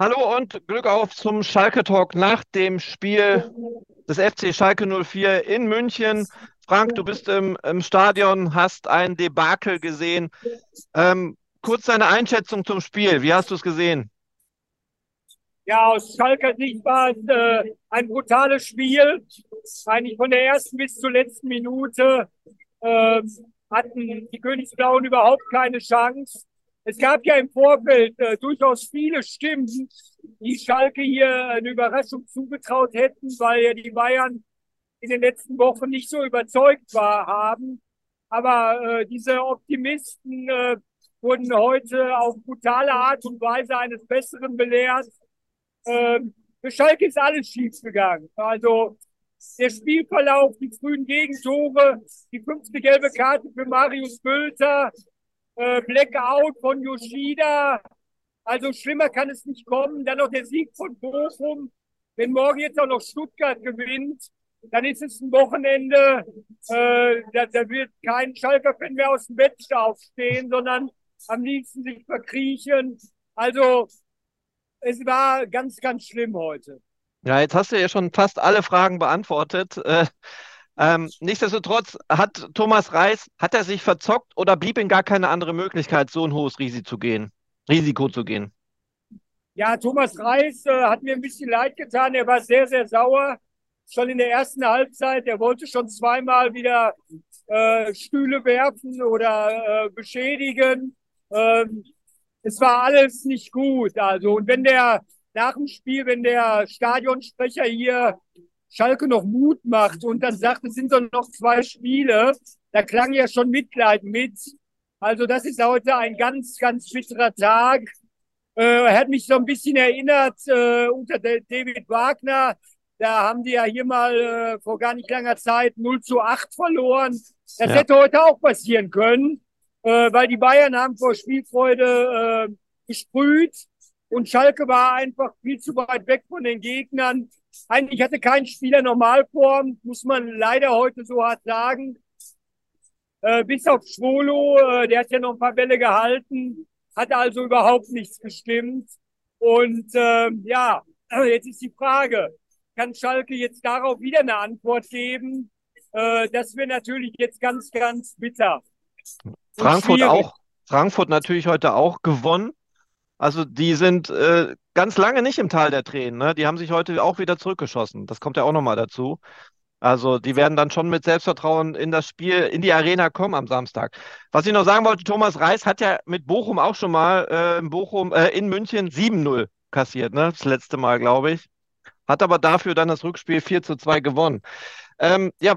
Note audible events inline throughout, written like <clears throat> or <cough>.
Hallo und Glück auf zum Schalke Talk nach dem Spiel des FC Schalke 04 in München. Frank, du bist im, im Stadion, hast ein Debakel gesehen. Ähm, kurz deine Einschätzung zum Spiel. Wie hast du es gesehen? Ja, aus Schalker Sicht war es äh, ein brutales Spiel. Eigentlich von der ersten bis zur letzten Minute äh, hatten die Königsblauen überhaupt keine Chance. Es gab ja im Vorfeld äh, durchaus viele Stimmen, die Schalke hier eine Überraschung zugetraut hätten, weil ja die Bayern in den letzten Wochen nicht so überzeugt war, haben. Aber äh, diese Optimisten äh, wurden heute auf brutale Art und Weise eines Besseren belehrt. Ähm, für Schalke ist alles schief gegangen. Also der Spielverlauf, die frühen Gegentore, die fünfte gelbe Karte für Marius Bülter, äh, Blackout von Yoshida. Also schlimmer kann es nicht kommen. Dann noch der Sieg von Bochum. Wenn morgen jetzt auch noch Stuttgart gewinnt, dann ist es ein Wochenende, äh, da, da wird kein Schalker-Fan mehr aus dem Bett aufstehen, sondern am liebsten sich verkriechen. Also es war ganz, ganz schlimm heute. Ja, jetzt hast du ja schon fast alle Fragen beantwortet. Äh, ähm, nichtsdestotrotz hat Thomas Reis, hat er sich verzockt oder blieb ihm gar keine andere Möglichkeit, so ein hohes Risiko zu gehen? Risiko zu gehen? Ja, Thomas Reis äh, hat mir ein bisschen leid getan. Er war sehr, sehr sauer. Schon in der ersten Halbzeit. Er wollte schon zweimal wieder äh, Stühle werfen oder äh, beschädigen. Ähm, es war alles nicht gut. Also, und wenn der nach dem Spiel, wenn der Stadionsprecher hier Schalke noch Mut macht und dann sagt, es sind doch noch zwei Spiele, da klang ja schon Mitleid mit. Also das ist heute ein ganz, ganz bitterer Tag. Äh, er hat mich so ein bisschen erinnert äh, unter David Wagner. Da haben die ja hier mal äh, vor gar nicht langer Zeit 0 zu 8 verloren. Das ja. hätte heute auch passieren können, äh, weil die Bayern haben vor Spielfreude äh, gesprüht und Schalke war einfach viel zu weit weg von den Gegnern. Eigentlich hatte kein Spieler Normalform, muss man leider heute so hart sagen. Äh, bis auf Schwolo, äh, der hat ja noch ein paar Bälle gehalten, hat also überhaupt nichts gestimmt. Und äh, ja, <clears throat> jetzt ist die Frage, kann Schalke jetzt darauf wieder eine Antwort geben? Äh, das wäre natürlich jetzt ganz, ganz bitter. Frankfurt auch, Frankfurt natürlich heute auch gewonnen. Also die sind äh, ganz lange nicht im Tal der Tränen. Ne? Die haben sich heute auch wieder zurückgeschossen. Das kommt ja auch nochmal dazu. Also die werden dann schon mit Selbstvertrauen in das Spiel, in die Arena kommen am Samstag. Was ich noch sagen wollte, Thomas Reis hat ja mit Bochum auch schon mal äh, in Bochum, äh, in München 7-0 kassiert, ne? Das letzte Mal, glaube ich. Hat aber dafür dann das Rückspiel 4 zu 2 gewonnen. Ähm, ja,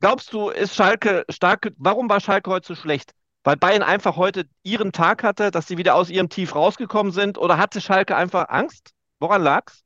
glaubst du, ist Schalke stark? Warum war Schalke heute so schlecht? Weil Bayern einfach heute ihren Tag hatte, dass sie wieder aus ihrem Tief rausgekommen sind? Oder hatte Schalke einfach Angst? Woran lag's?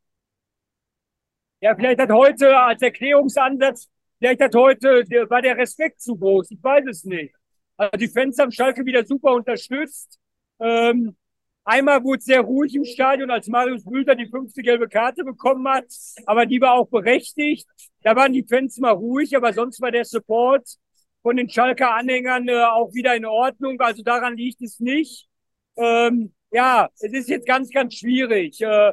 Ja, vielleicht hat heute als Erklärungsansatz, vielleicht hat heute, der, war der Respekt zu groß. Ich weiß es nicht. Also die Fans haben Schalke wieder super unterstützt. Ähm, einmal wurde es sehr ruhig im Stadion, als Marius Bülter die fünfte gelbe Karte bekommen hat. Aber die war auch berechtigt. Da waren die Fans mal ruhig, aber sonst war der Support von den Schalker Anhängern äh, auch wieder in Ordnung. Also daran liegt es nicht. Ähm, ja, es ist jetzt ganz, ganz schwierig, äh,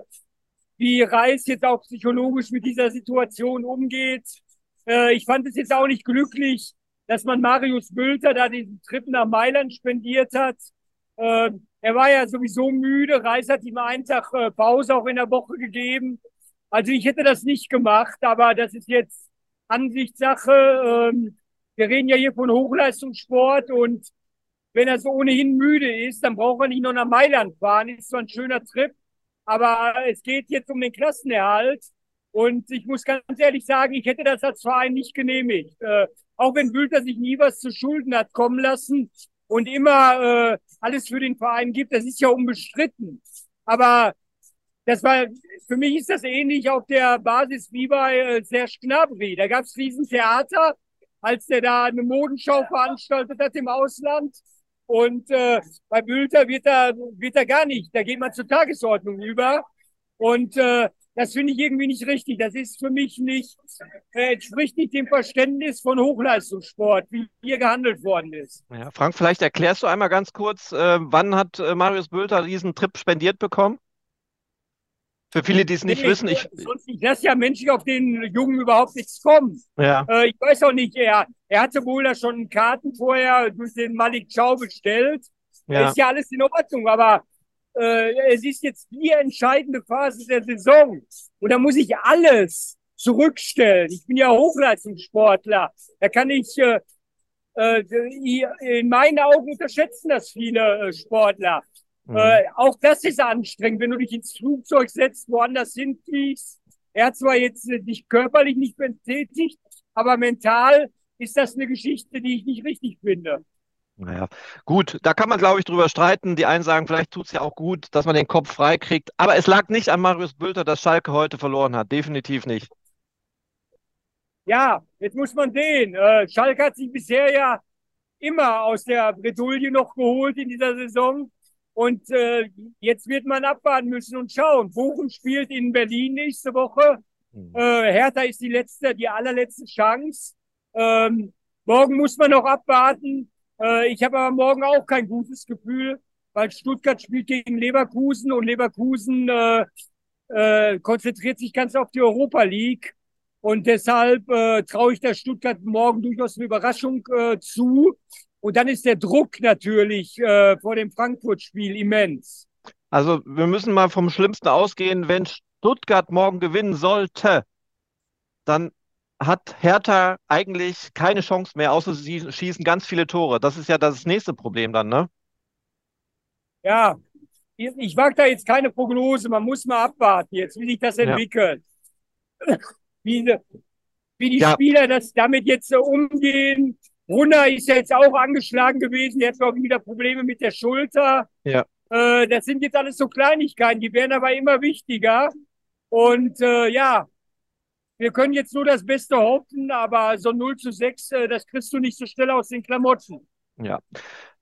wie Reis jetzt auch psychologisch mit dieser Situation umgeht. Äh, ich fand es jetzt auch nicht glücklich, dass man Marius Bülter da diesen Trip nach Mailand spendiert hat. Äh, er war ja sowieso müde. Reis hat ihm einen Tag äh, Pause auch in der Woche gegeben. Also ich hätte das nicht gemacht, aber das ist jetzt Ansichtssache. Ähm, wir reden ja hier von Hochleistungssport und wenn er so ohnehin müde ist, dann braucht er nicht noch nach Mailand fahren. Ist zwar ein schöner Trip, aber es geht jetzt um den Klassenerhalt. Und ich muss ganz ehrlich sagen, ich hätte das als Verein nicht genehmigt. Äh, auch wenn Bülter sich nie was zu Schulden hat kommen lassen und immer äh, alles für den Verein gibt, das ist ja unbestritten. Aber das war, für mich ist das ähnlich auf der Basis wie bei äh, Serge Gnabry. Da gab es Riesentheater als der da eine Modenschau veranstaltet hat im Ausland. Und äh, bei Bülter wird er, wird er gar nicht. Da geht man zur Tagesordnung über. Und äh, das finde ich irgendwie nicht richtig. Das ist für mich nicht, äh, entspricht nicht dem Verständnis von Hochleistungssport, wie hier gehandelt worden ist. Ja, Frank, vielleicht erklärst du einmal ganz kurz, äh, wann hat äh, Marius Bülter diesen Trip spendiert bekommen? Für viele, die es nicht Nee, wissen, ich, sonst ich lasse ja Menschen auf den Jungen überhaupt nichts kommen. ja, Äh, ich weiß auch nicht, er, er hatte wohl da schon Karten vorher durch den Malik Chow bestellt. ja. Ist ja alles in Ordnung, aber äh, es ist jetzt die entscheidende Phase der Saison. Und da muss ich alles zurückstellen. Ich bin ja Hochleistungssportler. Da kann ich, äh, äh, in meinen Augen unterschätzen das viele äh, Sportler. Mhm. Äh, auch das ist anstrengend, wenn du dich ins Flugzeug setzt, woanders hinfliegst. Er hat zwar jetzt äh, dich körperlich nicht betätigt, aber mental ist das eine Geschichte, die ich nicht richtig finde. Naja, gut, da kann man, glaube ich, drüber streiten. Die einen sagen, vielleicht tut es ja auch gut, dass man den Kopf frei kriegt. Aber es lag nicht an Marius Bülter, dass Schalke heute verloren hat. Definitiv nicht. Ja, jetzt muss man sehen. Äh, Schalke hat sich bisher ja immer aus der Bredouille noch geholt in dieser Saison. Und äh, jetzt wird man abwarten müssen und schauen. Bochum spielt in Berlin nächste Woche. Mhm. Äh, Hertha ist die letzte, die allerletzte Chance. Ähm, morgen muss man noch abwarten. Äh, ich habe aber morgen auch kein gutes Gefühl, weil Stuttgart spielt gegen Leverkusen und Leverkusen äh, äh, konzentriert sich ganz auf die Europa League. Und deshalb äh, traue ich der Stuttgart morgen durchaus eine Überraschung äh, zu. Und dann ist der Druck natürlich äh, vor dem Frankfurt-Spiel immens. Also wir müssen mal vom Schlimmsten ausgehen. Wenn Stuttgart morgen gewinnen sollte, dann hat Hertha eigentlich keine Chance mehr, außer sie schießen ganz viele Tore. Das ist ja das nächste Problem dann, ne? Ja, ich, wage da jetzt keine Prognose. Man muss mal abwarten jetzt, wie sich das Ja. entwickelt. <laughs> Wie, wie die Ja. Spieler das damit jetzt so umgehen. Brunner ist ja jetzt auch angeschlagen gewesen. Der hat, glaube ich, wieder Probleme mit der Schulter. Ja. Äh, das sind jetzt alles so Kleinigkeiten, die werden aber immer wichtiger. Und äh, ja, wir können jetzt nur das Beste hoffen, aber so 0 zu 6, äh, das kriegst du nicht so schnell aus den Klamotten. Ja.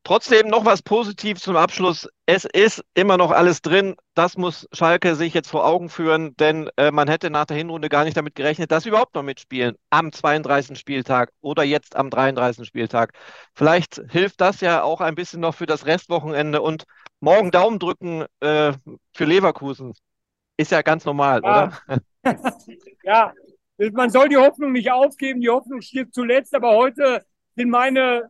Trotzdem noch was Positives zum Abschluss. Es ist immer noch alles drin. Das muss Schalke sich jetzt vor Augen führen, denn äh, man hätte nach der Hinrunde gar nicht damit gerechnet, dass sie überhaupt noch mitspielen am 32. Spieltag oder jetzt am 33. Spieltag. Vielleicht hilft das ja auch ein bisschen noch für das Restwochenende und morgen Daumen drücken äh, für Leverkusen. Ist ja ganz normal, Ja. oder? <laughs> Ja, man soll die Hoffnung nicht aufgeben. Die Hoffnung stirbt zuletzt, aber heute sind meine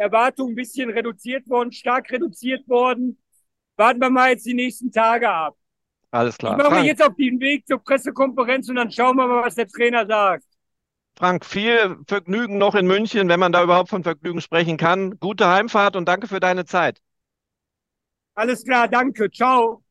Erwartungen ein bisschen reduziert worden, stark reduziert worden. Warten wir mal jetzt die nächsten Tage ab. Alles Ich klar. mache mich Frank, jetzt auf den Weg zur Pressekonferenz und dann schauen wir mal, was der Trainer sagt. Frank, viel Vergnügen noch in München, wenn man da überhaupt von Vergnügen sprechen kann. Gute Heimfahrt und danke für deine Zeit. Alles klar, danke. Ciao.